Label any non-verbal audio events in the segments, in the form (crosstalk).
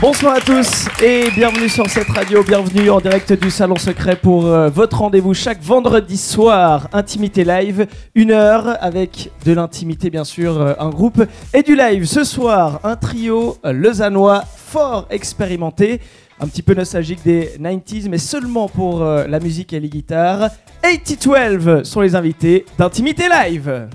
Bonsoir à tous et bienvenue sur cette radio, bienvenue en direct du Salon Secret pour euh, votre rendez-vous chaque vendredi soir, Intimité Live, une heure avec de l'intimité bien sûr, euh, un groupe et du live. Ce soir, un trio euh, lausannois fort expérimenté, un petit peu nostalgique des 90s mais seulement pour euh, la musique et les guitares. 8012 sont les invités d'Intimité Live.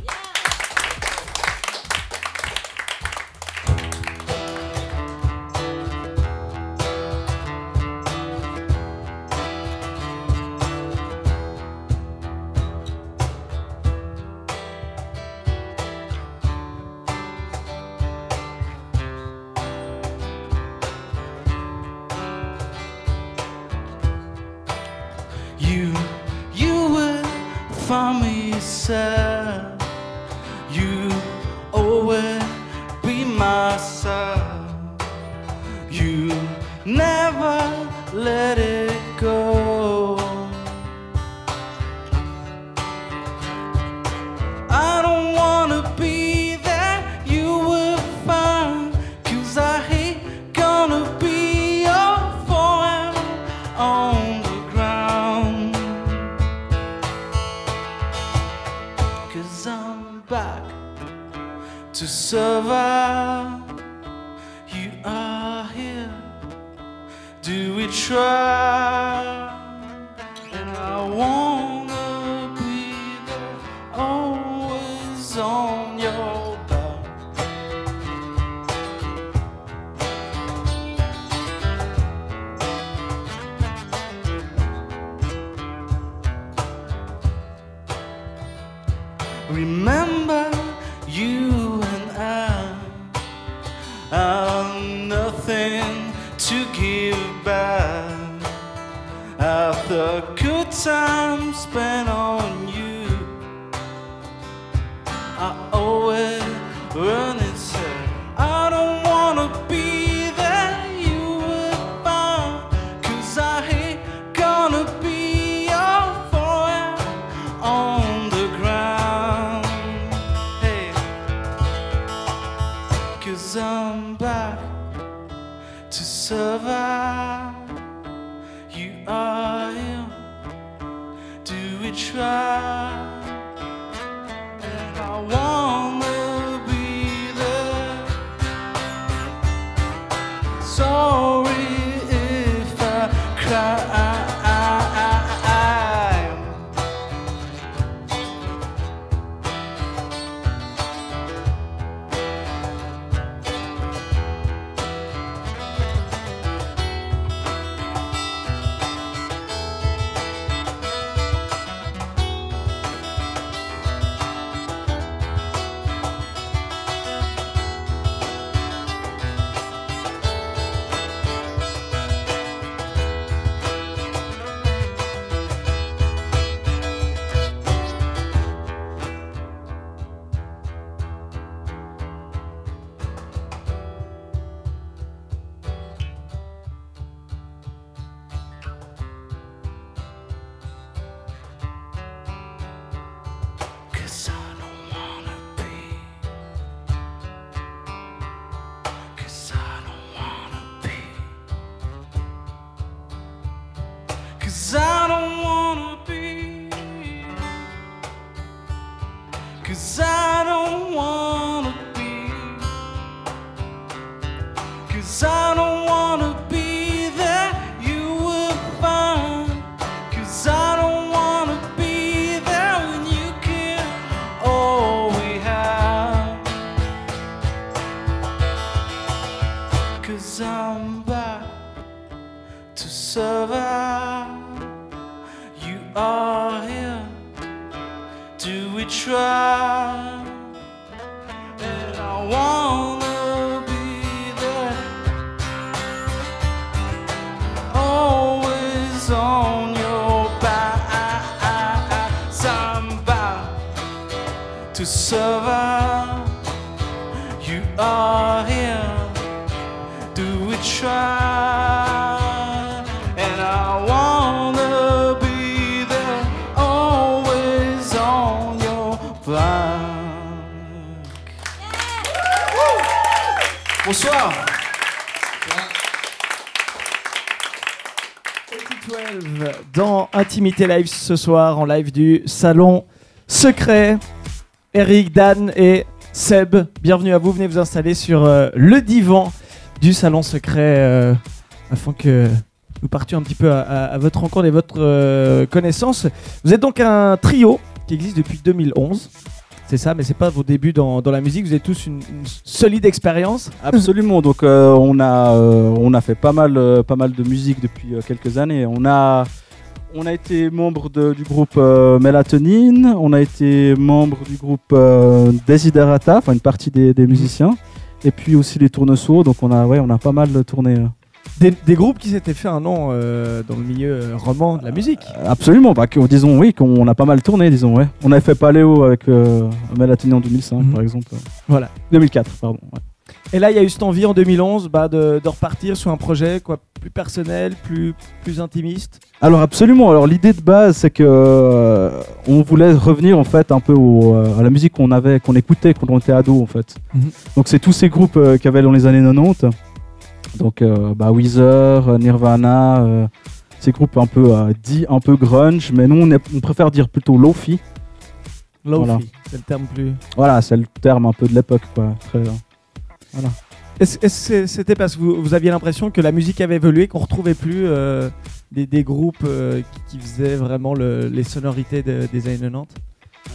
sky. Time spent on Intimité Live ce soir en live du Salon Secret. Eric, Dan et Seb, bienvenue à vous. Venez vous installer sur euh, le divan du Salon Secret euh, afin que nous partions un petit peu à, votre rencontre et votre euh, connaissance. Vous êtes donc un trio qui existe depuis 2011. C'est ça, mais c'est pas vos débuts dans, dans la musique. Vous avez tous une, solide expérience. Absolument. Donc on a on a fait pas mal pas mal de musique depuis quelques années. On a on a été membre de- du groupe euh, Mélatonine. On a été membre du groupe euh, Desiderata, enfin une partie des, des musiciens. Et puis aussi les tournesours. Donc on a ouais on a pas mal tourné. euh. Des, des groupes qui s'étaient fait un nom euh, dans le milieu euh, roman de la musique. Absolument. Bah, que- disons oui qu'on a pas mal tourné disons ouais. On avait fait Paléo avec euh, Mélatonine en 2005 Mhm. par exemple. Voilà. 2004 pardon. ouais. Et là, il y a eu cette envie en 2011 bah, de, de repartir sur un projet quoi, plus personnel, plus, plus intimiste. Alors absolument. Alors l'idée de base, c'est que euh, on voulait revenir en fait un peu au, euh, à la musique qu'on avait, qu'on écoutait quand on était ado en fait. Mhm. Donc c'est tous ces groupes euh, qu'il y avait dans les années 90. Donc euh, bah, Weezer, Nirvana, euh, ces groupes un peu euh, dits un peu grunge, mais nous on, est- on préfère dire plutôt lofi. Lofi, Voilà. c'est le terme plus. Voilà, c'est le terme un peu de l'époque quoi. Très, Est-ce que c'était parce que vous, aviez l'impression que la musique avait évolué, qu'on retrouvait plus euh, des, groupes euh, qui, faisaient vraiment le- les sonorités de- des années 90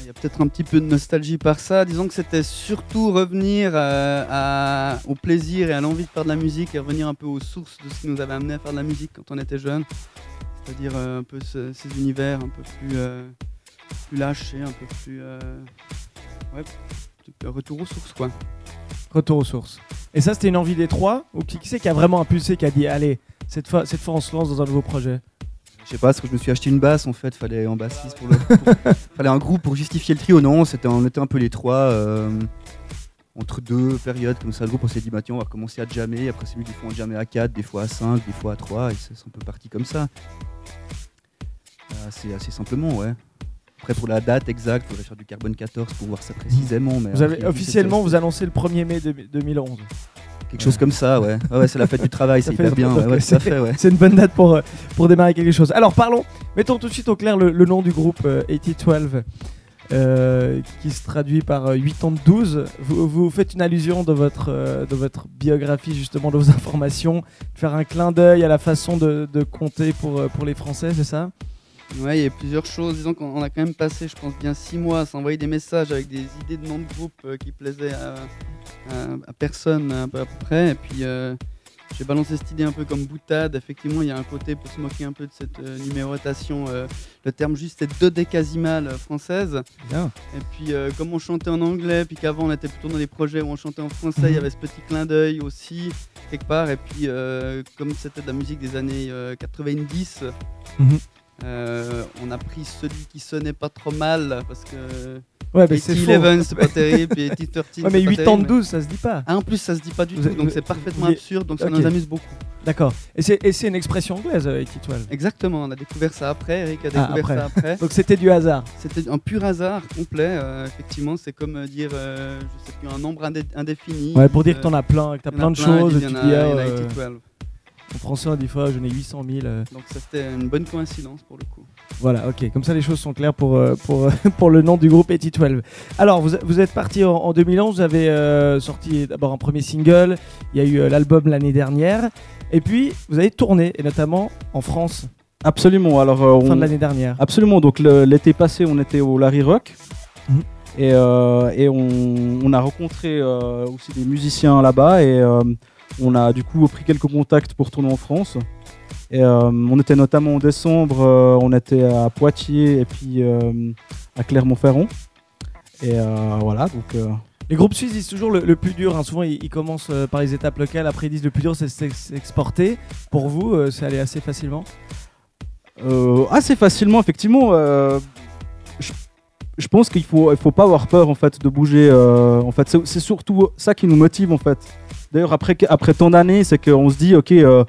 Il y a peut-être un petit peu de nostalgie par ça. Disons que c'était surtout revenir euh, au plaisir et à l'envie de faire de la musique et revenir un peu aux sources de ce qui nous avait amené à faire de la musique quand on était jeune. C'est-à-dire un peu ce- ces univers un peu plus, plus lâchés, un peu plus. ouais, retour aux sources quoi. Retour aux sources. Et ça, c'était une envie des trois Ou qui, c'est qui a vraiment impulsé, qui a dit Allez, cette fois, cette fois on se lance dans un nouveau projet? Je sais pas, parce que je me suis acheté une basse en fait, fallait bassiste pour pour- (laughs) fallait un groupe pour justifier le trio. Non, on était un peu les trois. euh, entre deux périodes comme ça, le groupe on s'est dit, bah tiens, on va commencer à jammer. Après, c'est lui, des fois on jammait à 4, des fois à 5, des fois à 3, et c'est c'est un peu parti comme ça. Assez, assez simplement, ouais. Après, pour la date exacte, il faudrait faire du carbone 14 pour voir ça précisément. Mais Vous avez officiellement, vous annoncez le 1er mai de- 2011. Quelque chose comme ça, ouais. Ouais, ouais, c'est la fête du (laughs) travail, Ça c'est fait- hyper bien. Ouais, c'est- ouais. (laughs) Une bonne date pour, euh, pour démarrer quelque chose. Alors parlons, mettons tout de suite au clair le, le nom du groupe euh, 8012, euh, qui se traduit par euh, 8 ans de 12. Vous, vous faites une allusion de votre, euh, de votre biographie, justement, de vos (laughs) informations, faire un clin d'œil à la façon de, de compter pour, pour les Français, c'est ça? Ouais, il y a plusieurs choses. Disons qu'on a quand même passé, je pense, bien six mois à s'envoyer des messages avec des idées de noms de groupe euh, qui plaisaient à, à- à personne à peu près. Et puis euh, j'ai balancé cette idée un peu comme boutade. Effectivement, il y a un côté pour se moquer un peu de cette euh, numérotation. euh, le terme juste est dodécasimale française. Bien. Et puis comme on chantait en anglais, puis qu'avant on était plutôt dans des projets où on chantait en français, il Mhm. y avait ce petit clin d'œil aussi quelque part. Et puis comme c'était de la musique des années euh, 90. Mhm. Euh, on a pris celui qui sonnait pas trop mal parce que Ouais, mais c'est faux. 11 c'est pas (laughs) terrible et 13 Ouais, c'est mais pas 8 ans de 12, ça se dit pas. Ah, en plus ça se dit pas du Vous tout êtes- donc c'est parfaitement absurde donc ça nous amuse beaucoup. D'accord. Et c'est une expression anglaise, euh, 8012. Exactement, on a découvert ça après, Eric a Ah, découvert après. ça après. (laughs) Donc c'était du hasard. C'était un pur hasard complet, euh, effectivement, c'est comme euh, dire je sais plus un nombre indé- indéfini. Ouais, pour dire que t'en as plein, que t'as plein de choses. il tu y en a- dis, en a 12. en français, on dit fois, j'en ai 800 000. euh, Donc c'était une bonne coïncidence pour le coup. Voilà, ok. Comme ça, les choses sont claires pour, euh, pour, euh, (laughs) pour le nom du groupe 8012. Alors, vous, vous êtes parti en, en 2011. Vous avez euh, sorti d'abord un premier single. Il y a eu euh, l'album l'année dernière. Et puis, vous avez tourné, et notamment en France, Absolument. Alors euh, fin on- de l'année dernière. Absolument. Donc l'été passé, on était au Larry Rock. Mhm. Et, euh, et on, on a rencontré euh, aussi des musiciens là-bas. Et euh, on a du coup pris quelques contacts pour tourner en France. Et euh, on était notamment en décembre, euh, on était à Poitiers et puis euh, à Clermont-Ferrand. Et voilà, donc Les groupes suisses disent toujours le, le plus dur. hein. Souvent, ils, ils commencent par les étapes locales. Après, ils disent le plus dur, c'est s'exporter. Pour vous, c'est allé assez facilement? Euh, assez facilement, effectivement. je, je pense qu'il faut, il faut pas avoir peur en fait de bouger. en fait, c'est c'est surtout ça qui nous motive en fait. D'ailleurs, après, après tant d'années, c'est qu'on se dit, ok, euh,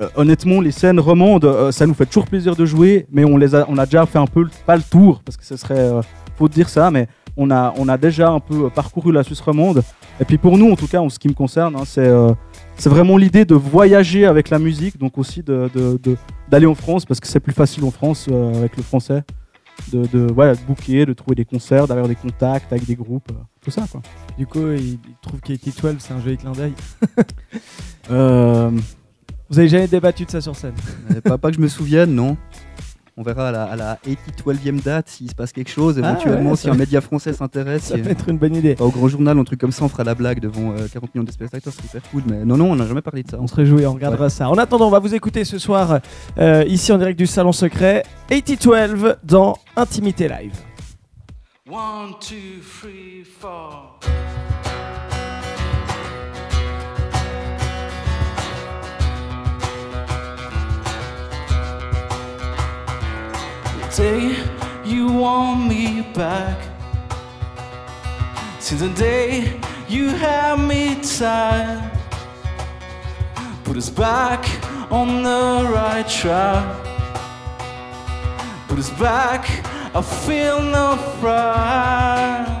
euh, honnêtement, les scènes remontent, euh, ça nous fait toujours plaisir de jouer, mais on les a, on a déjà fait un peu, pas le tour, parce que ce serait, faut dire ça, mais on a, on a déjà un peu parcouru la Suisse romande. Et puis pour nous, en tout cas, en ce qui me concerne, hein, c'est, vraiment l'idée de voyager avec la musique, donc aussi d'aller en France, parce que c'est plus facile en France avec le français de, de, voilà, de booker, de trouver des concerts, d'avoir des contacts avec des groupes, euh, tout ça quoi. Du coup, il, il trouve qu'AT12 c'est un joli clin d'œil. Euh, Vous avez jamais débattu de ça sur scène? Euh, pas, pas que je me souvienne, non. On verra à la, à la 80-12e date s'il se passe quelque chose, Ah éventuellement ouais, si un média français s'intéresse. Ça peut être une bonne idée. Au grand journal, un truc comme ça, on fera la blague devant euh, 40 millions de spectateurs, c'est hyper cool. Mais non, non, on n'a jamais parlé de ça. On se réjouit, on regardera ça. En attendant, on va vous écouter ce soir, euh, ici en direct du Salon Secret, 8012 dans Intimité Live. One, two, three, four. Day you want me back. Since the day you had me tied. Put us back on the right track. Put us back, I feel no pride.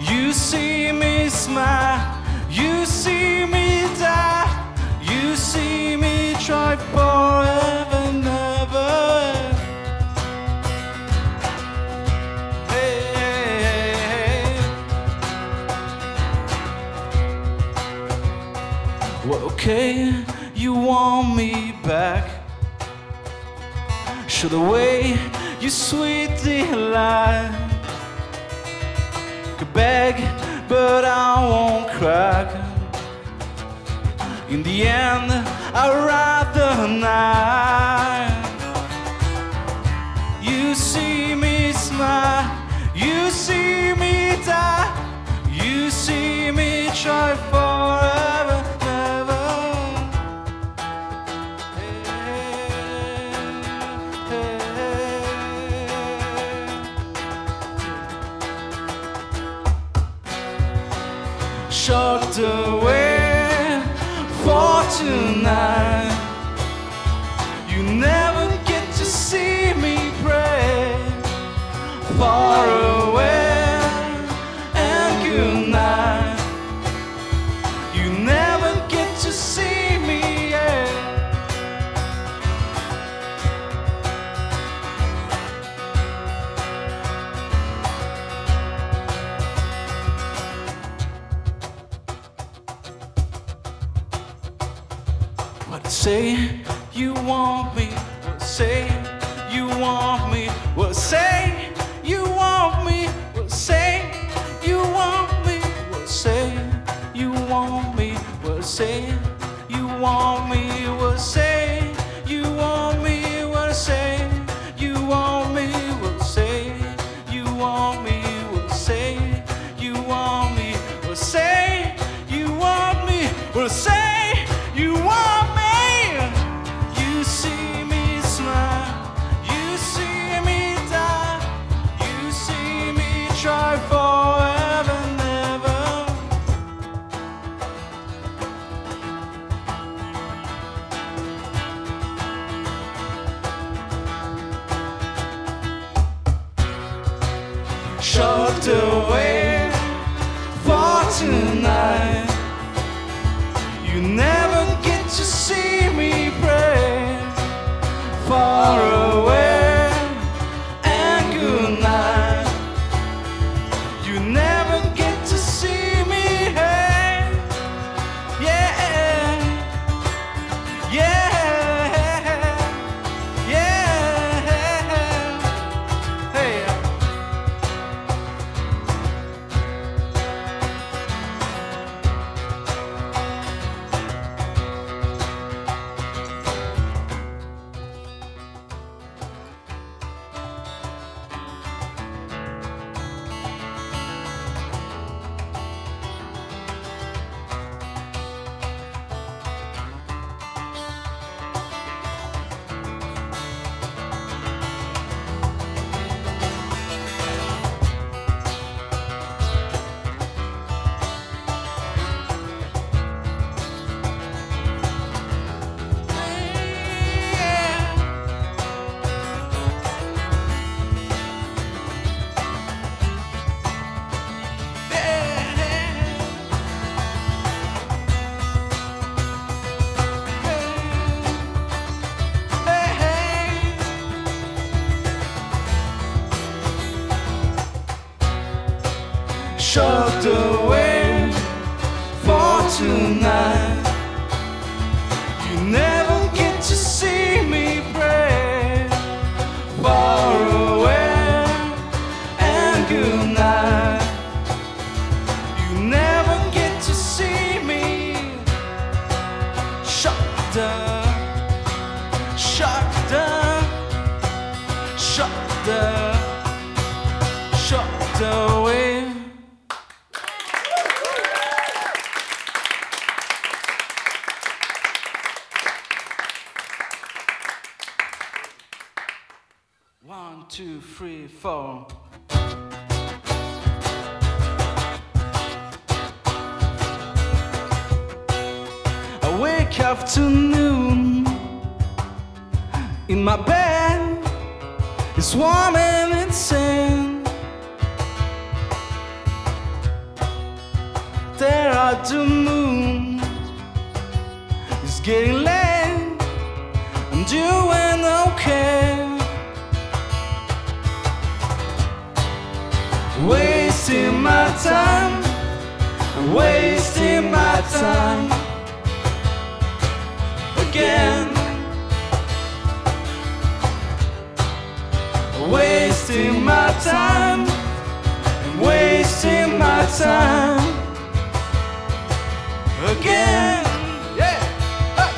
You see me smile, you see me die, you see me try forever okay, you want me back. Show the way you sweet delight. Could beg, but I won't crack. In the end, I'd rather not. You see me smile, you see me die, you see me try forever, never. Shocked away say away for tonight. swarming in sin. There are two moons. It's getting late. I'm doing okay. Wasting my time. Wasting my time. wasting my time. I'm wasting my time. Again. Yeah. Hey.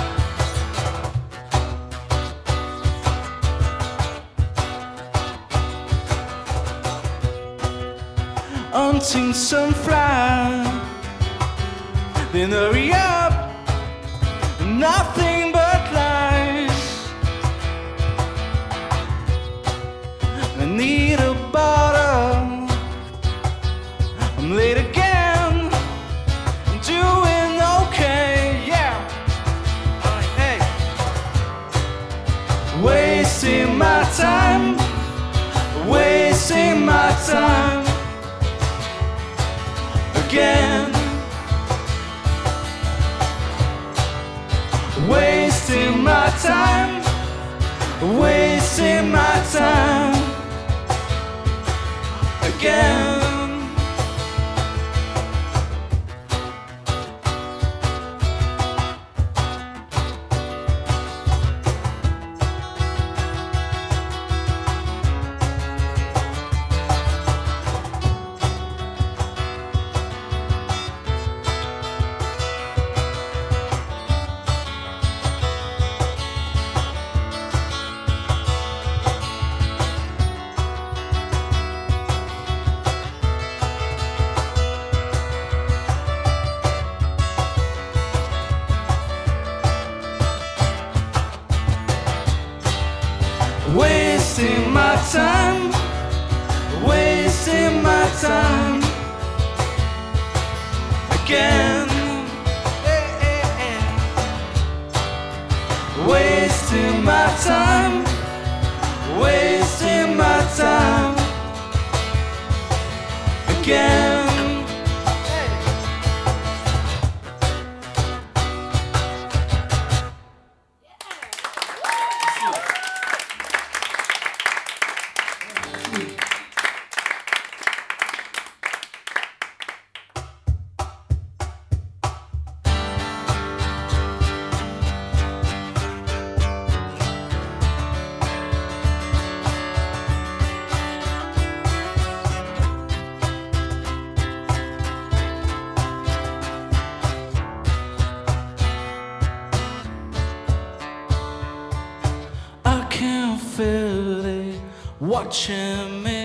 Hunting some fly then hurry up, nothing time, wasting my time. watch him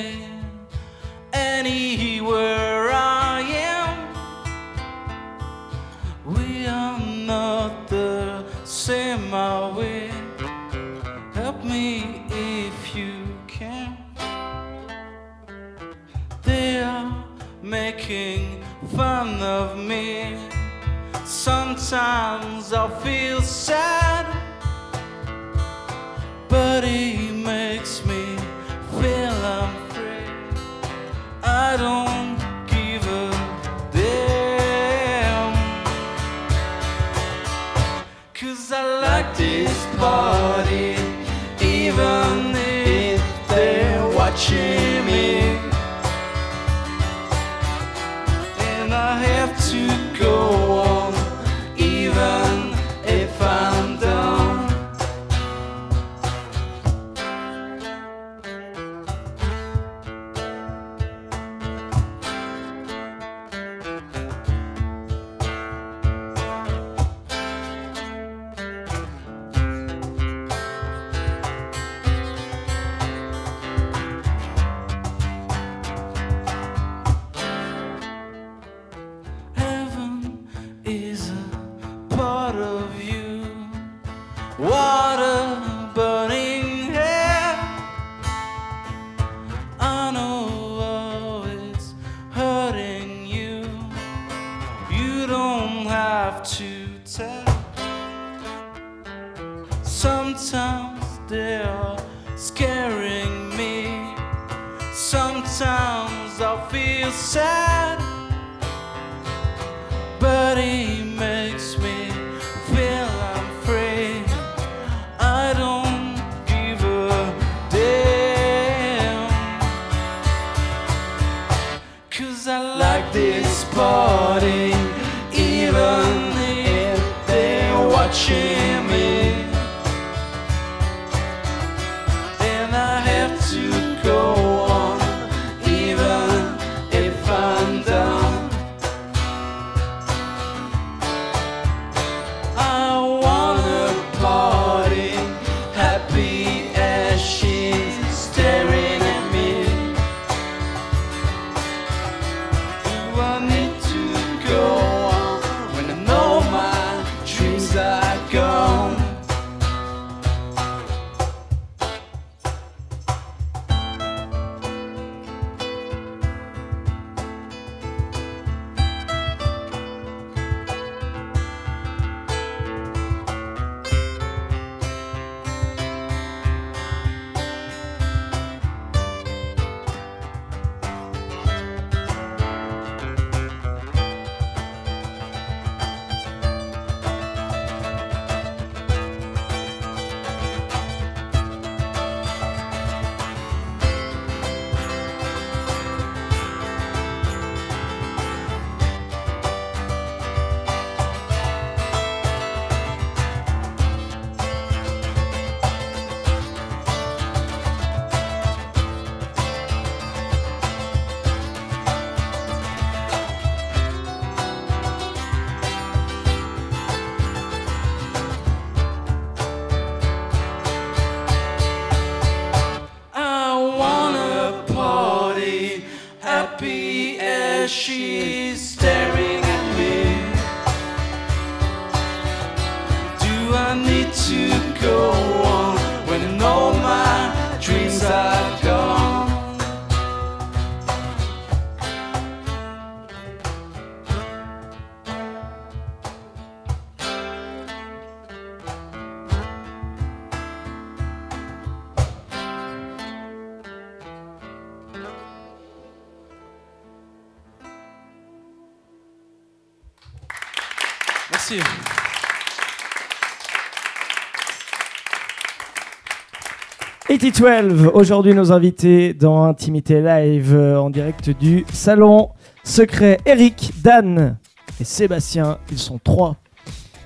AT12, aujourd'hui nos invités dans Intimité Live euh, en direct du salon secret. Eric, Dan et Sébastien, ils sont trois.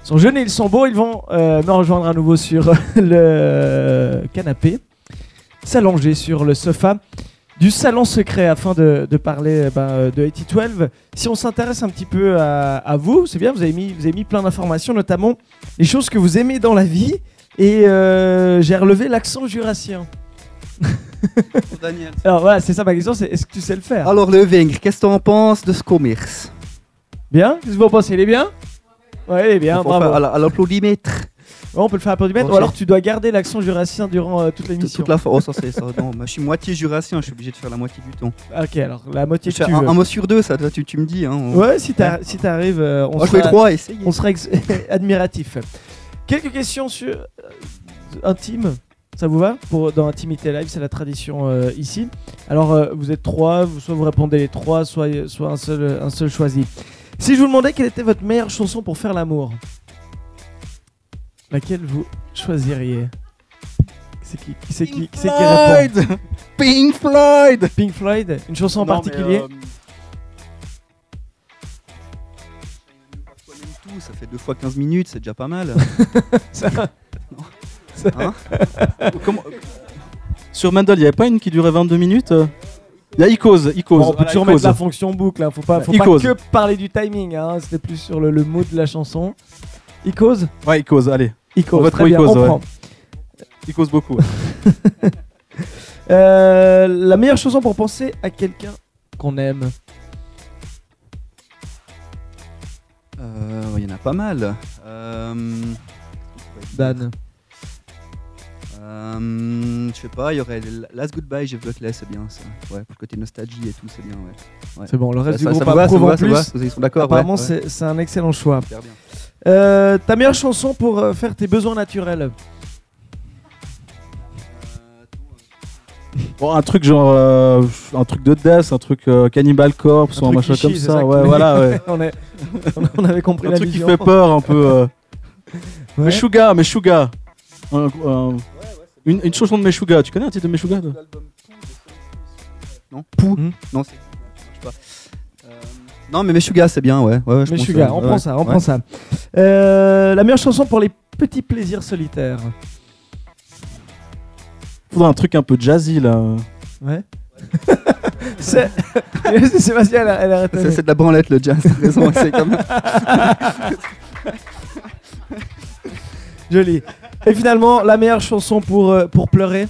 Ils sont jeunes et ils sont beaux, ils vont euh, me rejoindre à nouveau sur le canapé, s'allonger sur le sofa du salon secret afin de, parler euh, ben, euh, de 8012. Si on s'intéresse un petit peu à, à vous, c'est bien, vous avez mis, vous avez mis plein d'informations, notamment les choses que vous aimez dans la vie. Et euh, j'ai relevé l'accent jurassien. Daniel. Alors voilà, c'est ça ma question, c'est est-ce que tu sais le faire? Alors, le Vengre, qu'est-ce que t'en penses de ce commerce? Bien? Qu'est-ce que vous en pensez? Il est bien? Ouais, il est bien, bravo. faire à la- à l'applaudimètre. Ouais, on peut le faire applaudimètre, Ok. ou alors tu dois garder l'accent jurassien durant euh, toute l'émission. Toute la fois. Oh, ça, c'est ça. Non, bah, je suis moitié jurassien, je suis obligé de faire la moitié du temps. Ok, alors la moitié Je que fais tu un, veux. un mot sur deux, ça, toi, tu, tu me dis. Hein, on- Ouais, si t'as- si t'arrives, euh, on, Moi, je fais sera- trois, essayez. on sera ex- (laughs) admiratif. Quelques questions sur euh, intimes. Ça vous va Pour dans Intimité Live, c'est la tradition euh, ici. Alors, euh, vous êtes trois, vous- soit vous répondez les trois, soit, soit un, seul, un seul choisi. Si je vous demandais quelle était votre meilleure chanson pour faire l'amour, laquelle vous choisiriez? C'est qui, qui c'est qui, qui, c'est qui répond? Floyd Pink Floyd Pink Floyd Une chanson en Non, particulier? euh, Tout, ça fait deux fois 15 minutes, c'est déjà pas mal. (laughs) Ça- Hein (laughs) comment- Sur Mendel, il n'y avait pas une qui durait 22 minutes euh Il y a Icos, Icos. Bon, on peut voilà, toujours Icos. mettre la fonction boucle, hein. faut pas, faut pas que parler du timing, hein. c'était plus sur le, le mot de la chanson. Icos Ouais, Icos, allez. Icos, On va très bien, Icos, on ouais. prend. Icos beaucoup. (laughs) Euh, la meilleure chanson pour penser à quelqu'un qu'on aime. Il y en a pas mal. Euh, Dan. euh, je sais pas, il y aurait Last Goodbye, Jeff Buckley, c'est bien ça. Ouais, pour le côté nostalgie et tout, c'est bien. Ouais. C'est bon, le reste ça, du ça groupe ça approuve en va, ça vous plus. ils sont d'accord Apparemment, ouais, ouais. c'est c'est un excellent choix. Bien. Euh, ta meilleure chanson pour euh, faire tes besoins naturels? Bon, un truc genre. euh, un truc de death, un truc euh, Cannibal Corpse ou un truc machin comme ça. Ouais, voilà, ouais. (laughs) on, est- on avait compris un la truc qui fait peur un peu. euh. (laughs) Ouais. Meshuga, Meshuga. Un- un- une, une chanson de Meshuga. Tu connais un titre de Meshuga toi? Non Pou Hmm. Non, c'est. je sais pas. Euh, Non, mais Meshuga, c'est bien, ouais. ouais, ouais je Mais pense, Sugar, ouais. on Ouais. prend ça, on Ouais. prend ça. Euh, la meilleure chanson pour les petits plaisirs solitaires. Faudrait un truc un peu jazzy là. Ouais. (laughs) c'est c'est (laughs) Sébastien, elle a, elle a retenu. C'est c'est de la branlette le jazz, t'as raison, c'est comme. (laughs) Joli. Et finalement, la meilleure chanson pour, euh, pour pleurer.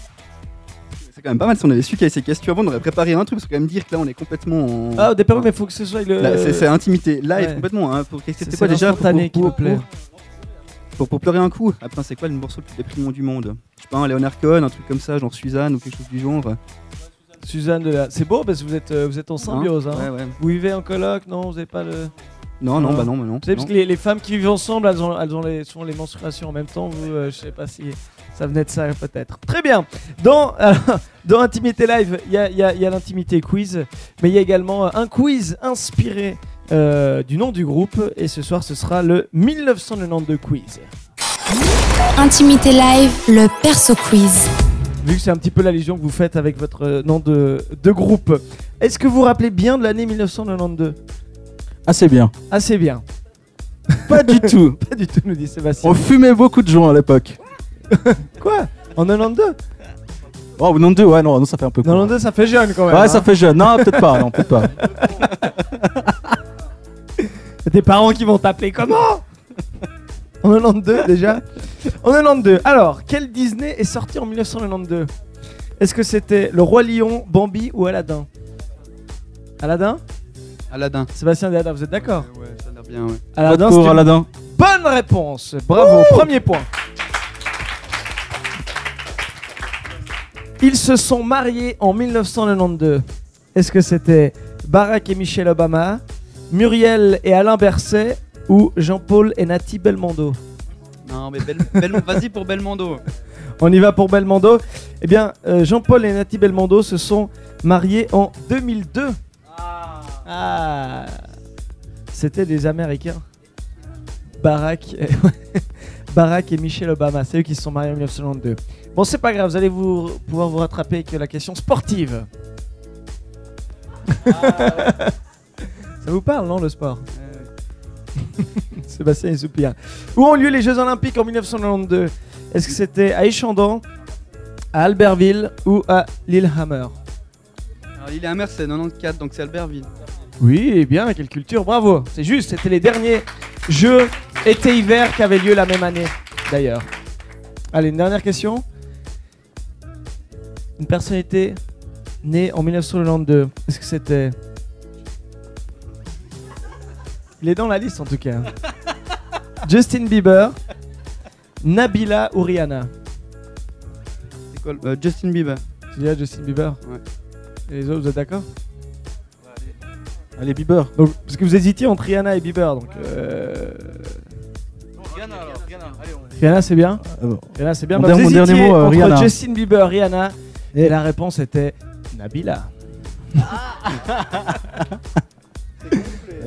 C'est quand même pas mal si on avait su qu'il y avait ces questions avant, on aurait préparé un truc, parce que quand même dire que là on est complètement en. Ah, au départ, mais il faut que ce soit le. Là, c'est- c'est intimité live ouais. complètement. Hein, pour, c'est- c'était c'est quoi déjà pour, qui me pour, plaît. pour- pour pleurer un coup Ah putain, c'est quoi le morceau le plus déprimant du monde Je sais pas, un Leonard Cohen, un truc comme ça, genre Suzanne ou quelque chose du genre. Suzanne, de la- c'est beau parce que vous êtes, euh, vous êtes en symbiose. Hein. Ouais, ouais. Vous vivez en coloc, non Vous n'avez pas le. Non, non, Ah. bah non, bah non. Vous savez, parce que les, les femmes qui vivent ensemble, elles ont, elles ont les, souvent les menstruations en même temps. Vous, euh, je sais pas si ça venait de ça, peut-être. Très bien. Dans, (laughs) dans Intimité Live, il y a, y a- y a l'intimité quiz, mais il y a également un quiz inspiré euh, du nom du groupe. Et ce soir, ce sera le 1992 quiz. Intimité live, le perso quiz. Vu que c'est un petit peu la légion que vous faites avec votre euh, nom de, de groupe. Est-ce que vous vous rappelez bien de l'année 1992 Assez bien. Assez bien. (laughs) Pas du tout. (laughs) Pas du tout, nous dit Sébastien. On fumait beaucoup de joints à l'époque. (laughs) Quoi? En 92 Oh, 92, ouais, non, non, ça fait un peu court. 92, ça fait jeune quand même. Ouais, hein. ça fait jeune. Non, peut-être pas, non, peut-être pas. Tes parents qui vont t'appeler comment? En 92 déjà? En 92. Alors, quel Disney est sorti en 1992 Est-ce que c'était Le Roi Lion, Bambi ou Aladdin? Aladdin? Aladdin. Sébastien Aladdin, vous êtes d'accord? Ouais, ça a l'air bien, ouais. Aladdin, Pour c'est une Aladdin. bonne réponse. Bravo, premier point. Ils se sont mariés en 1992. Est-ce que c'était Barack et Michelle Obama, Muriel et Alain Berset ou Jean-Paul et Nati Belmondo Non, mais Bel- (laughs) Bel- vas-y pour Belmondo. On y va pour Belmondo. Eh bien, euh, Jean-Paul et Nati Belmondo se sont mariés en 2002. Ah, C'était des Américains. Barack, et- (laughs) Barack et Michelle Obama, c'est eux qui se sont mariés en 1992. Bon, c'est pas grave, vous allez vous, pouvoir vous rattraper avec la question sportive. (laughs) Ça vous parle, non, le sport (laughs) Sébastien il soupire. Où ont lieu les Jeux Olympiques en 1992 Est-ce que c'était à Échandon, à Albertville ou à Lillehammer? Alors, Lillehammer, c'est 94, donc c'est Albertville. Oui, bien, quelle culture, bravo. C'est juste, c'était les derniers Jeux été-hiver qui avaient lieu la même année, d'ailleurs. Allez, une dernière question. Une personnalité née en 1992. Est-ce que c'était... Il est dans la liste en tout cas. Justin Bieber, Nabila ou Rihanna? C'est quoi le- euh, Justin Bieber. Tu dis à Justin Bieber? Ouais. Et les autres, vous êtes d'accord? Allez, Bieber. Donc, Parce que vous hésitiez entre Rihanna et Bieber, donc... Euh... Rihanna alors, Rihanna, allez, on. Rihanna, c'est bien? Ah bon. Rihanna, c'est bien. Mon Bah, dernier- vous mon dernier mot, euh, entre Rihanna. Justin Bieber, Rihanna. Et la réponse était Nabila. (laughs)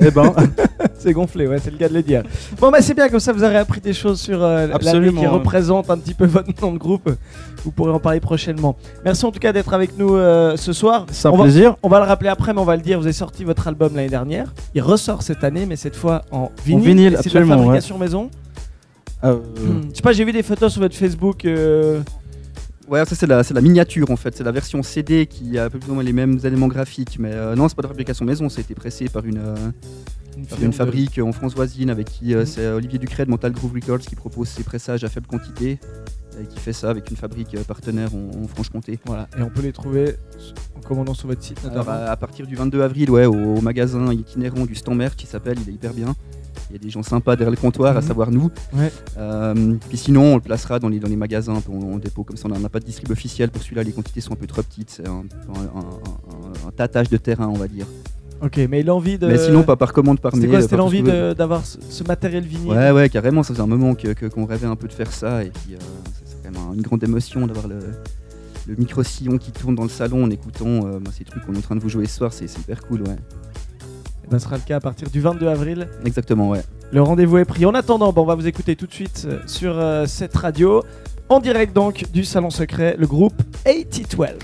Eh ben, (laughs) c'est gonflé, ouais, c'est le cas de le dire. Bon, bah c'est bien, comme ça vous aurez appris des choses sur euh, l'année Absolument. qui représente un petit peu votre nom de groupe. Vous pourrez en parler prochainement. Merci en tout cas d'être avec nous euh, ce soir. c'est un On va- plaisir. On va le rappeler après, mais on va le dire. Vous avez sorti votre album l'année dernière. Il ressort cette année, mais cette fois en vinyle. vinyle, Et C'est de la absolument, fabrication maison. Euh, Je sais pas, j'ai vu des photos sur votre Facebook. Ouais, ça c'est la, miniature en fait, c'est la version CD qui a un peu plus ou moins les mêmes éléments graphiques. Mais euh, non, c'est pas de fabrication maison, ça a été pressé par une, euh, par de- fabrique en France voisine avec qui euh, Mhm. c'est Olivier Ducret de Mental Groove Records qui propose ses pressages à faible quantité et qui fait ça avec une fabrique partenaire en, en Franche-Comté. Voilà, et on peut les trouver en commandant sur votre site Alors, à, à partir du 22 avril, ouais, au, au magasin itinérant du Stand qui s'appelle, il est hyper bien il y a des gens sympas derrière le comptoir, à mhm. savoir nous. Euh, puis sinon, on le placera dans les, dans les magasins, en, dépôt, comme ça on n'a pas de distrib officiel. Pour celui-là, les quantités sont un peu trop petites, c'est un, un, de terrain, on va dire. Ok, mais l'envie de. Mais sinon, pas par commande, par mail. C'était l'envie d'avoir ce, matériel vinyle? Ouais, ouais, carrément, ça faisait un moment qu'on que, rêvait un peu de faire ça. Et puis, euh, c'est quand même une grande émotion d'avoir le, micro-sillon qui tourne dans le salon en écoutant euh, bah, ces trucs qu'on est en train de vous jouer ce soir. C'est hyper cool, ouais. Ce sera le cas à partir du 22 avril. Exactement, ouais. Le rendez-vous est pris. En attendant, on va vous écouter tout de suite euh, sur euh, cette radio, en direct donc du Salon Secret, le groupe 8012. Hey,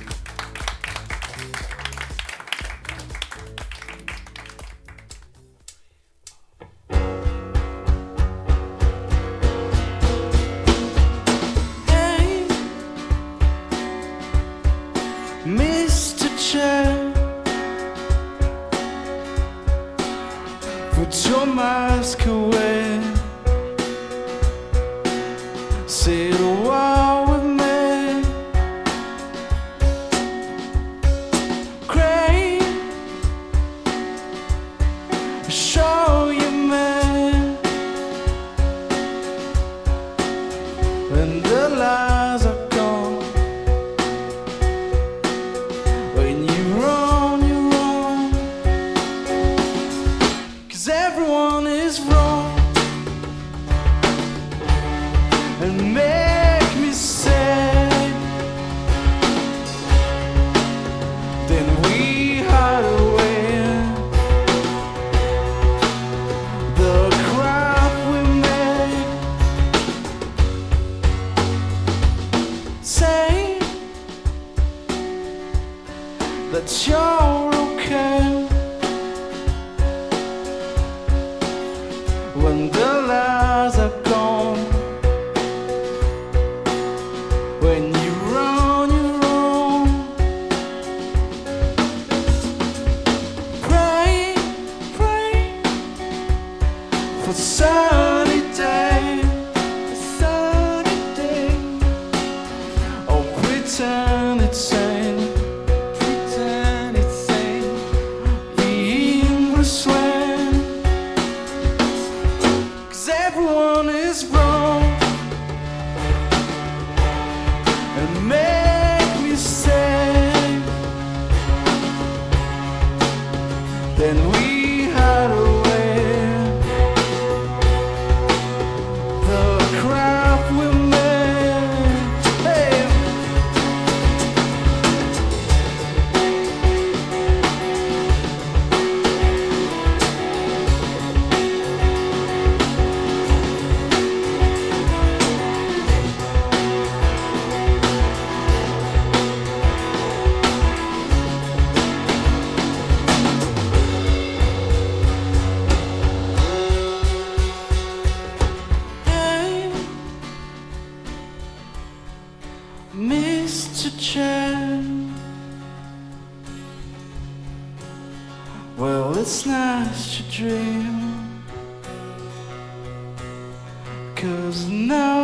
Mr. Chair. your mask away. Say the word. Mr. Chen. Well, it's nice to dream. Cause now.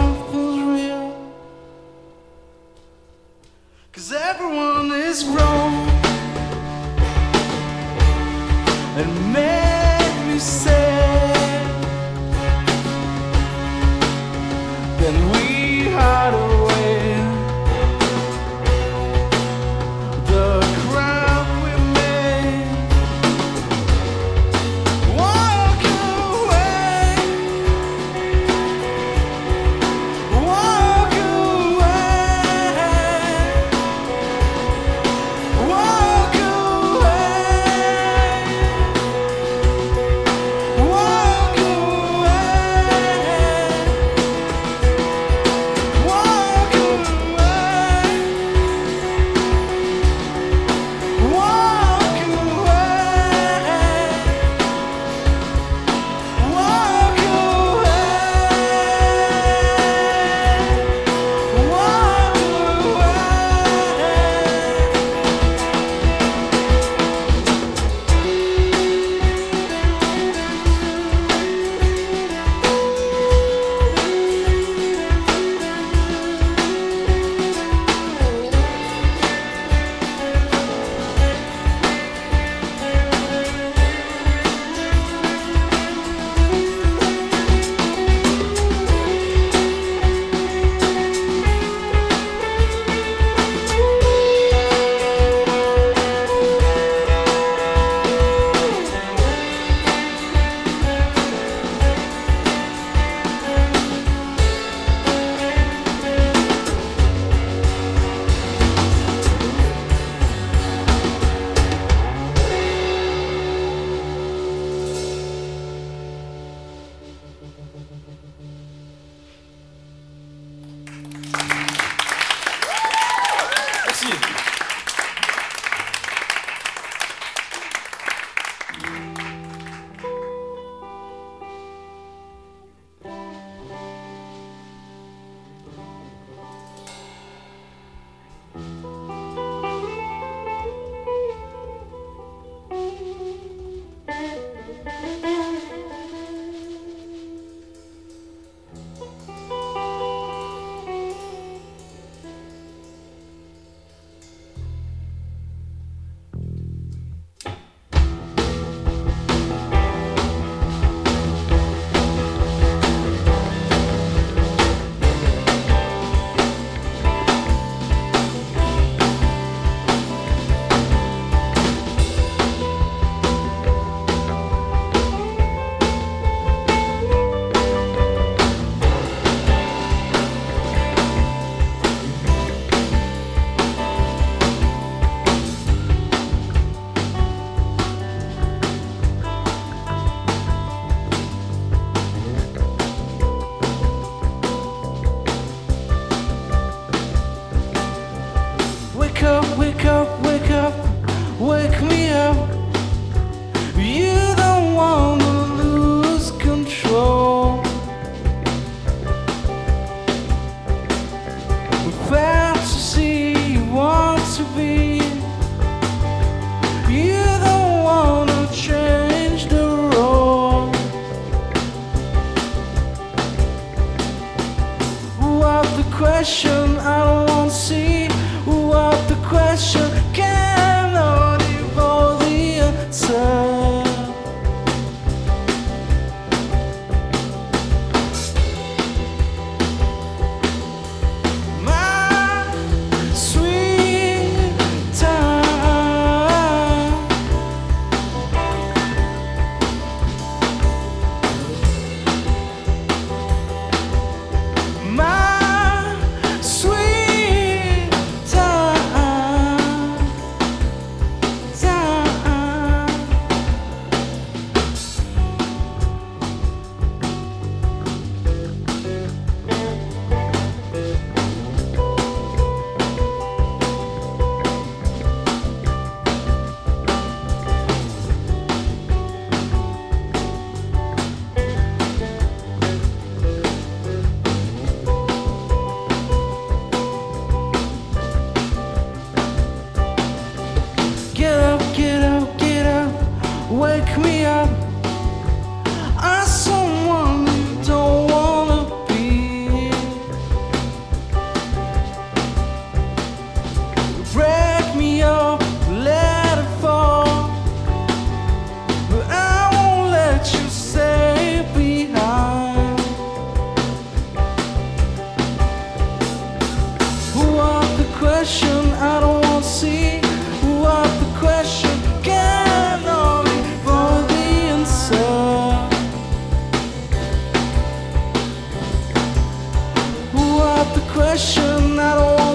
Question I don't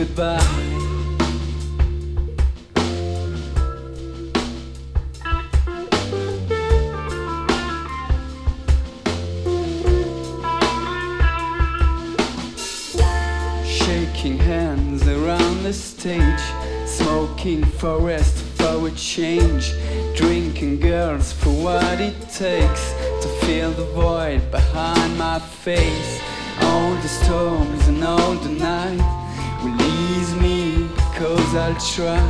goodbye. Shaking hands around the stage, smoking forest for a change, drinking girls for what it takes to fill the void behind my face. All the storms and all the night release me because I'll try.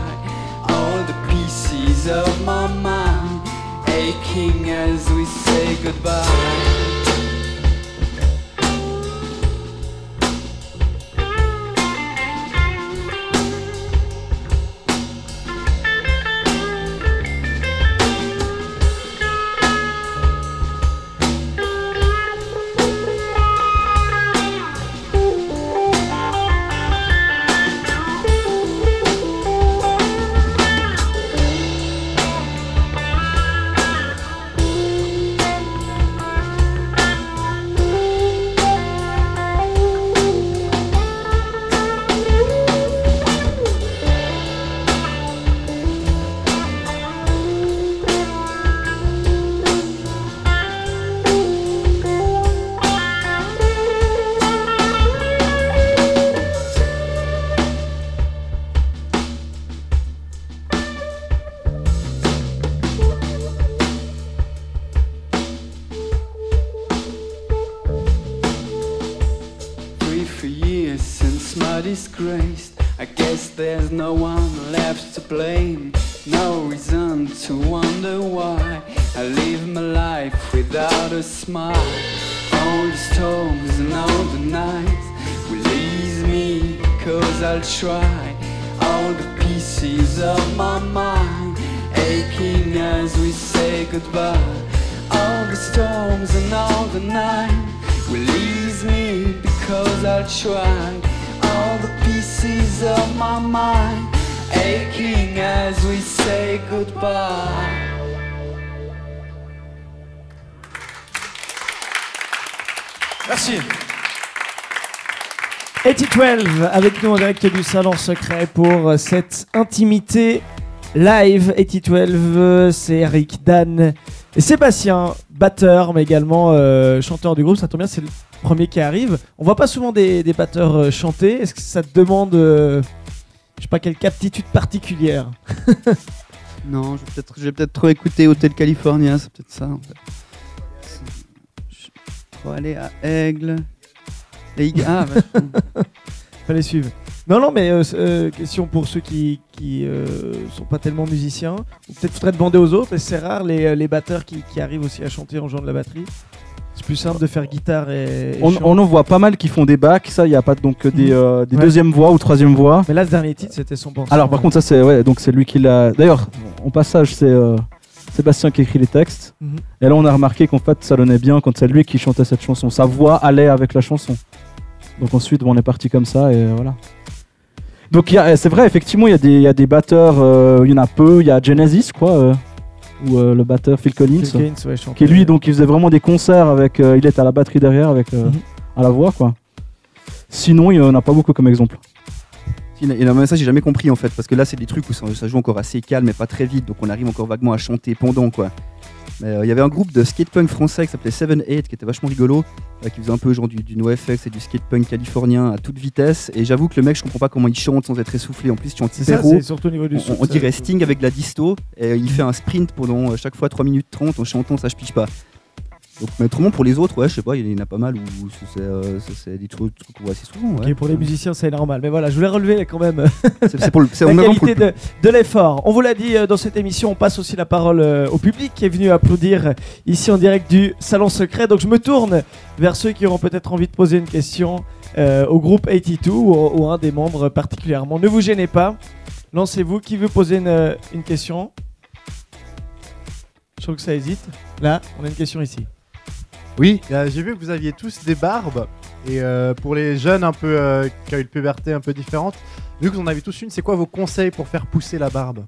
All the pieces of my mind aching as we say goodbye. Of my mind aching as we say goodbye. Merci. 8012 avec nous en direct du salon secret pour cette intimité live. 8012, euh, c'est Eric, Dan et Sébastien, batteur mais également euh, chanteur du groupe. Ça tombe bien, c'est le premier qui arrive. On voit pas souvent des, des batteurs euh, chanter. Est-ce que ça te demande, euh, je sais pas, quelque aptitude particulière (laughs) Non, je vais peut-être trop écouté Hotel California, c'est peut-être ça en fait. Je vais trop aller à Aigle. Les Ig- Ah, (laughs) vachement. Fallait suivre. Non, non, mais euh, question pour ceux qui, qui sont pas tellement musiciens. Peut-être faudrait demander aux autres, c'est rare les, les batteurs qui, qui arrivent aussi à chanter en jouant de la batterie. C'est plus simple de faire guitare et. et On, en voit pas mal qui font des bacs, ça, il n'y a pas donc des, euh, des Ouais. deuxièmes voix ou troisième voix. Mais là, ce dernier titre, c'était son pensée. Alors par contre ça c'est ouais donc c'est lui qui l'a. D'ailleurs en passage c'est euh, Sébastien qui écrit les textes. Mhm. Et là on a remarqué qu'en fait ça donnait bien quand c'est lui qui chantait cette chanson. Sa voix allait avec la chanson. Donc ensuite bon, on est parti comme ça et euh, voilà. Donc c'est vrai effectivement il y, a des- il y a des batteurs, euh, il y en a peu. Il y a Genesis quoi, euh, ou euh, le batteur Phil Collins, Phil Collins, ouais, chantait. qui lui donc il faisait vraiment des concerts avec, euh, il était à la batterie derrière avec euh, Mhm. à la voix quoi. Sinon il y en a pas beaucoup comme exemple. Et ça, j'ai jamais compris en fait, parce que là, c'est des trucs où ça, ça joue encore assez calme, mais pas très vite, donc on arrive encore vaguement à chanter pendant quoi. Mais euh, il y avait un groupe de skatepunk français qui s'appelait 7-8 qui était vachement rigolo, euh, qui faisait un peu genre du, du NoFX et du skatepunk californien à toute vitesse. Et j'avoue que le mec, je comprends pas comment il chante sans être essoufflé. En plus, il chante haut. surtout au niveau du On, on dirait Sting avec de la disto, et il fait un sprint pendant euh, chaque fois 3 minutes 30 en chantant, ça je piche pas. Donc, mais autrement, pour les autres, ouais, je sais pas, il y en a pas mal où c'est- euh, des trucs trucs qu'on voit assez souvent. ouais. Pour les musiciens, c'est normal. Mais voilà, je voulais relever quand même (laughs) C'est pour le- (laughs) la pour qualité le- de, de l'effort. On vous l'a dit euh, dans cette émission, on passe aussi la parole euh, au public qui est venu applaudir ici en direct du Salon Secret. Donc je me tourne vers ceux qui auront peut-être envie de poser une question euh, au groupe 82 ou, ou un des membres particulièrement. Ne vous gênez pas, lancez-vous. Qui veut poser une, une question? Je trouve que ça hésite. Là, on a une question ici. Oui, euh, j'ai vu que vous aviez tous des barbes. Et euh, pour les jeunes un peu euh, qui ont une puberté un peu différente, vu que vous en avez tous une, c'est quoi vos conseils pour faire pousser la barbe?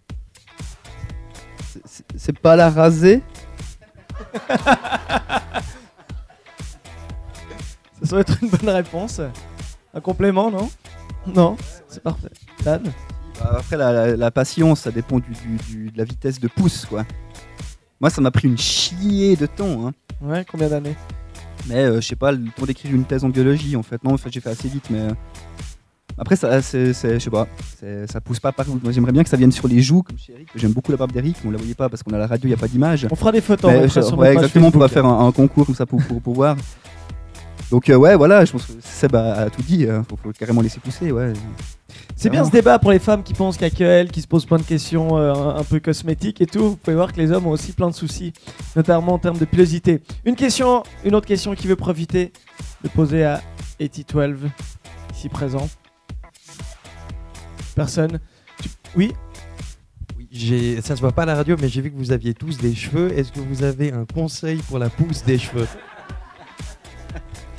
C'est- pas la raser? (laughs) Ça doit être une bonne réponse. Un complément, non? Non? C'est parfait. Dan? Bah, Après, la, la- la patience, ça dépend du, du- du- de la vitesse de pouce, quoi. Moi, ça m'a pris une chier de temps, hein. Ouais, combien d'années Mais euh, je sais pas, le temps d'écrire une thèse en biologie, en fait. Non, en fait, j'ai fait assez vite, mais. euh, Après, ça, c'est, c'est- je sais pas, ça pousse pas partout. Moi, j'aimerais bien que ça vienne sur les joues, comme chez Eric. J'aime beaucoup la barbe d'Eric, mais on la voyait pas parce qu'on a la radio, il y a pas d'image. On fera des photos. Mais on sur ouais, exactement, on pourra faire un, un concours comme ça pour, pour, pour voir. Donc, euh, ouais, voilà, je pense que Seb a, a tout dit. euh, Faut, faut carrément laisser pousser, ouais. C'est bien ce débat pour les femmes qui pensent qu'il n'y a que elles qui se posent plein de questions euh, un, peu cosmétiques et tout. Vous pouvez voir que les hommes ont aussi plein de soucis, notamment en termes de pilosité. Une question, une autre question qui veut profiter de poser à 8012, ici présent. Personne Tu- Oui? Oui, j'ai- ça se voit pas à la radio, mais j'ai vu que vous aviez tous des cheveux. Est-ce que vous avez un conseil pour la pousse des cheveux?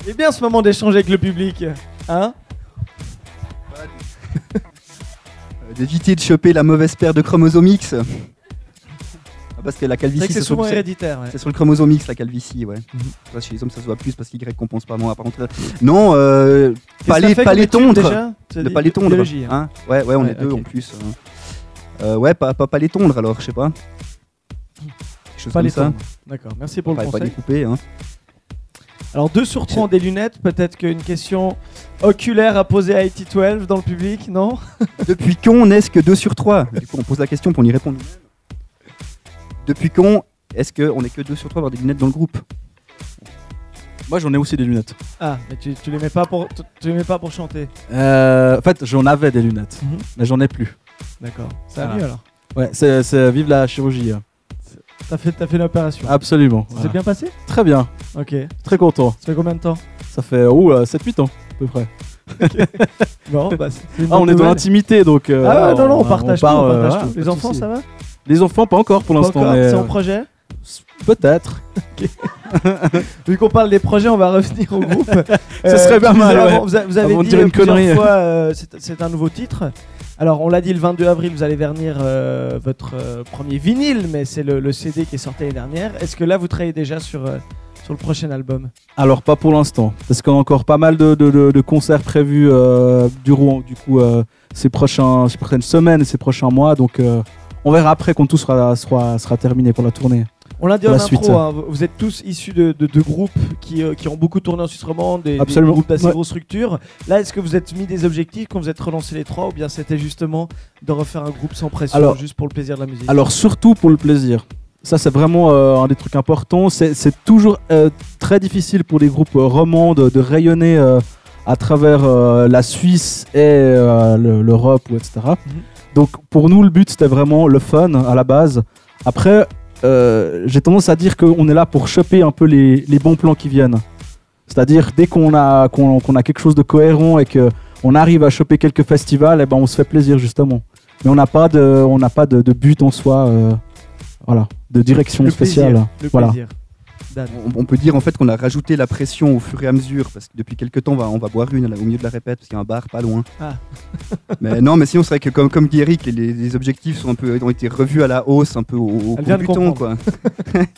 C'est bien ce moment d'échanger avec le public. Hein Euh, D'éviter de choper la mauvaise paire de chromosomes X. Ah, Parce que la calvitie, c'est sur, souvent c'est- héréditaire. ouais. c'est sur le chromosome X, la calvitie, ouais. Ça, Chez les hommes, ça se voit plus parce qu'Y compense pas moins. Par contre, non, euh, pas les, pas les étude, tondre. déjà Tu as Ne pas les tondre. biologie, hein. hein. ouais, ouais, on Ouais, est deux en plus. euh. Euh, ouais, pas, pas, pas les tondre alors, je sais pas. Chose Pas comme les ça. D'accord, merci pour Pas, le pas les conseil. couper, hein. Alors 2 sur 3 ont des lunettes, peut-être qu'une question oculaire à poser à 8012 dans le public, non (laughs) Depuis quand n'est-ce que 2 sur 3 Du coup, on pose la question pour y répondre nous-mêmes. Depuis quand est-ce qu'on est que 2 sur 3 à avoir des lunettes dans le groupe? Moi, j'en ai aussi des lunettes. Ah, mais tu, tu les mets pas pour tu, tu les mets pas pour chanter. Euh, en fait, j'en avais des lunettes, Mhm. mais j'en ai plus. D'accord. Ça va mieux alors? Ouais, c'est c'est- vive la chirurgie. T'as fait l'opération. Absolument. Ça voilà. s'est bien passé? Très bien, Ok. très content. Ça fait combien de temps? Ça fait oh, 7-8 ans à peu près. (laughs) Bon, bah c'est c'est Ah, on est dans l'intimité donc. euh, Ah ouais, non, non, on partage tout, part, on euh, partage voilà, tout. Les enfants, ça va? Les enfants, pas encore pour l'instant. C'est en euh, projet? Peut-être. (laughs) (laughs) Vu qu'on parle des projets, on va revenir au groupe. Ça serait pas mal, ouais. Vous, avez Avant dit euh, une plusieurs connerie. fois, euh, c'est c'est un nouveau titre. Alors, on l'a dit le 22 avril, vous allez vernir euh, votre euh, premier vinyle, mais c'est le, CD qui est sorti l'année dernière. Est-ce que là, vous travaillez déjà sur, euh, le prochain album? Alors pas pour l'instant, parce qu'on a encore pas mal de, concerts prévus durant du coup ces, prochaines semaines et ces prochains mois. Donc on verra après quand tout sera terminé pour la tournée. On l'a dit en intro, hein, vous- êtes tous issus de, de- de groupes qui, euh, qui ont beaucoup tourné en enregistrement, des, des Absolument, groupes d'assez ouais. grosses structures. Là, est-ce que vous êtes mis des objectifs quand vous êtes relancé les trois, ou bien c'était justement de refaire un groupe sans pression, Alors- juste pour le plaisir de la musique? Alors surtout pour le plaisir. Ça c'est vraiment euh, un des trucs importants. C'est toujours euh, très difficile pour les groupes romans de, de rayonner à travers la Suisse et le- l'Europe ou etc. Mhm. Donc pour nous le but c'était vraiment le fun à la base. Après euh, j'ai tendance à dire qu'on est là pour choper un peu les, les bons plans qui viennent. C'est-à-dire dès qu'on a qu'on qu'on a quelque chose de cohérent et que on arrive à choper quelques festivals, et ben on se fait plaisir justement. Mais on n'a pas de on n'a pas de, de but en soi. euh, voilà, de direction le spéciale. Plaisir, le Voilà. plaisir. On, on peut dire en fait qu'on a rajouté la pression au fur et à mesure parce que depuis quelques temps on va, on va boire une au milieu de la répète parce qu'il y a un bar pas loin. Ah. (laughs) mais non, mais sinon c'est vrai que comme, comme dit Eric, les, objectifs sont un peu, ont été revus à la hausse un peu au, au Elle vient de du temps comprendre. quoi.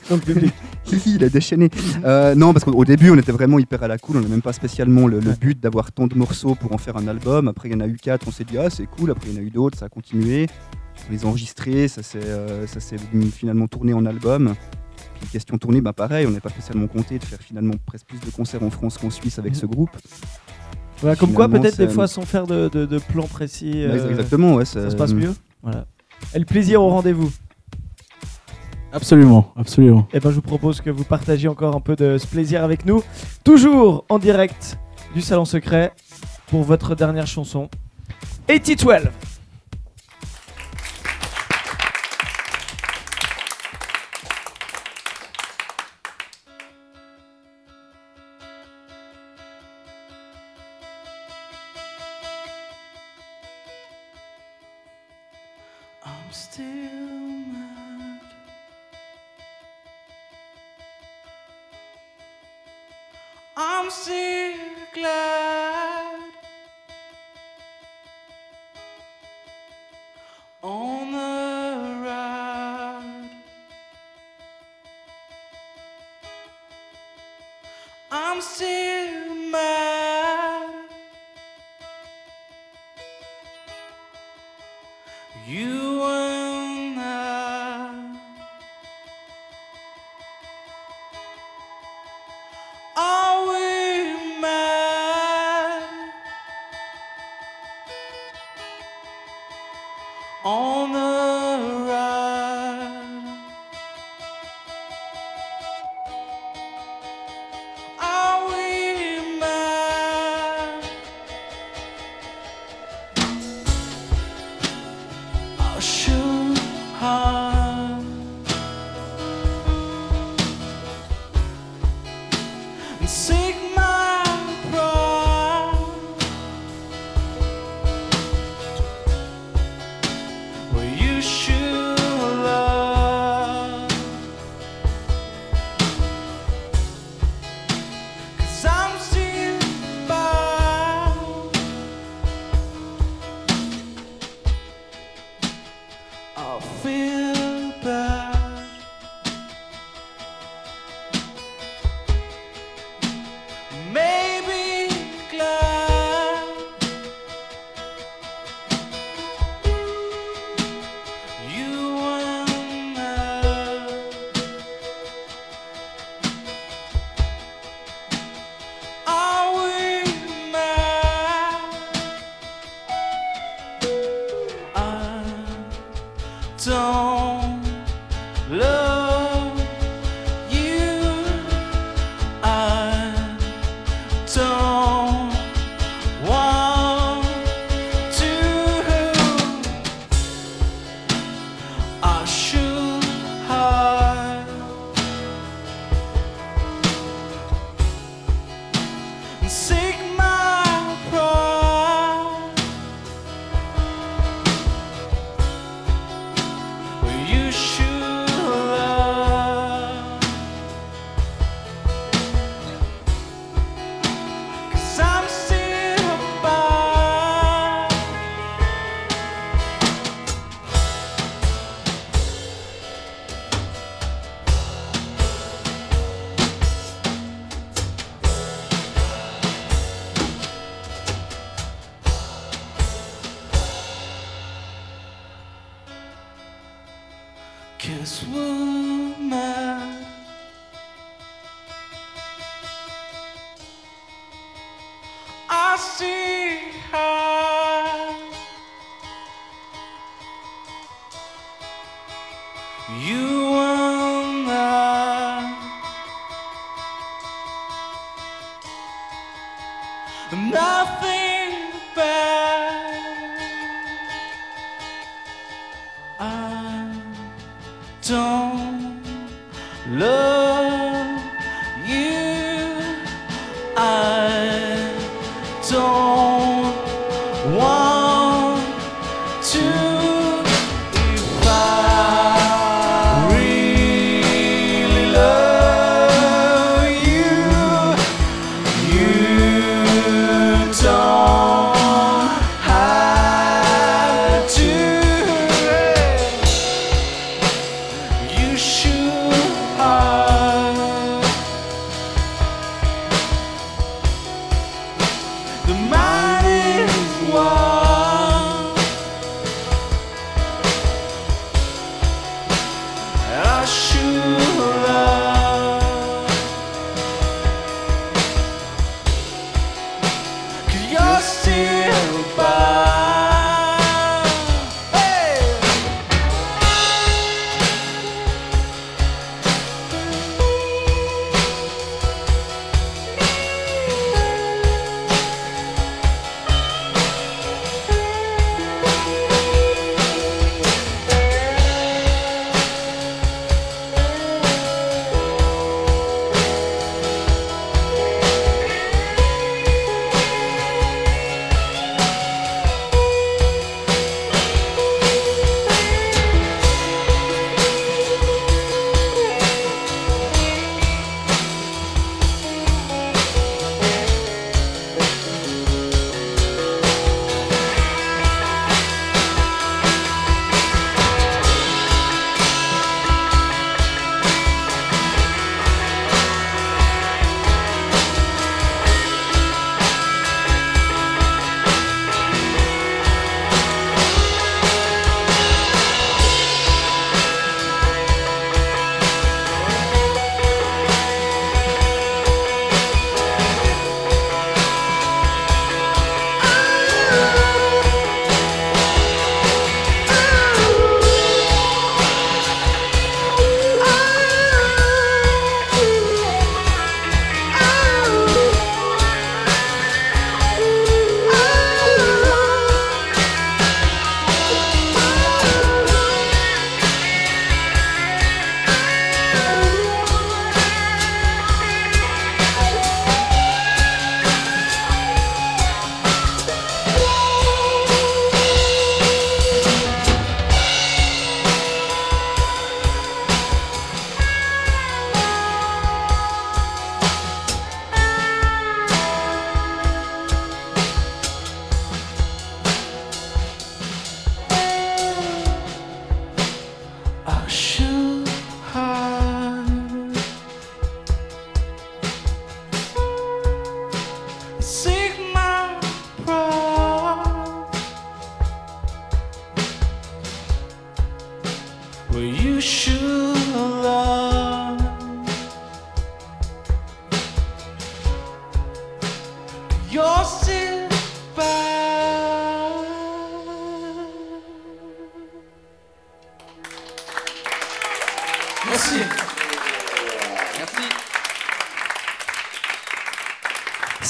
Dans le public. (laughs) Il a déchaîné. Euh, non, parce qu'au au début, on était vraiment hyper à la cool. On n'a même pas spécialement le, but d'avoir tant de morceaux pour en faire un album. Après, il y en a eu quatre. On s'est dit, ah, c'est cool. Après, il y en a eu d'autres. Ça a continué. On les a enregistrés. Ça s'est euh, ça s'est finalement tourné en album. Puis, question tournée, bah, pareil, on n'est pas spécialement compté de faire finalement presque plus de concerts en France qu'en Suisse avec Mhm. ce groupe. Voilà, comme quoi, peut-être des fois, sans faire de, de, de plan précis, Bah, euh, Exactement, ouais. ça se passe mieux. Voilà. Et le plaisir au rendez-vous. Absolument, absolument. Et ben, je vous propose que vous partagiez encore un peu de ce plaisir avec nous. Toujours en direct du Salon Secret pour votre dernière chanson. 8012. I'm still mad.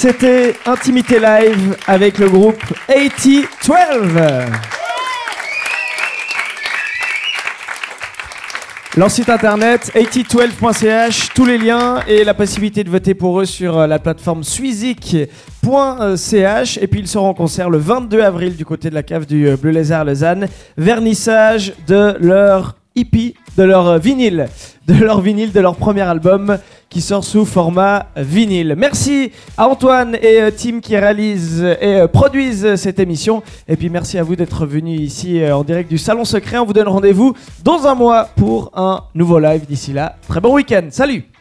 C'était Intimité Live avec le groupe 8012. Leur site internet 8012.ch, tous les liens et la possibilité de voter pour eux sur euh, la plateforme suizik.ch. Et puis ils seront en concert le 22 avril du côté de la cave du euh, Bleu Lézard Lausanne. Vernissage de leur hippie, de leur euh, vinyle, de leur vinyle, de leur premier album qui sort sous format vinyle. Merci à Antoine et euh, Tim qui réalisent et euh, produisent cette émission. Et puis merci à vous d'être venus ici euh, en direct du Salon Secret. On vous donne rendez-vous dans un mois pour un nouveau live. D'ici là, très bon week-end. Salut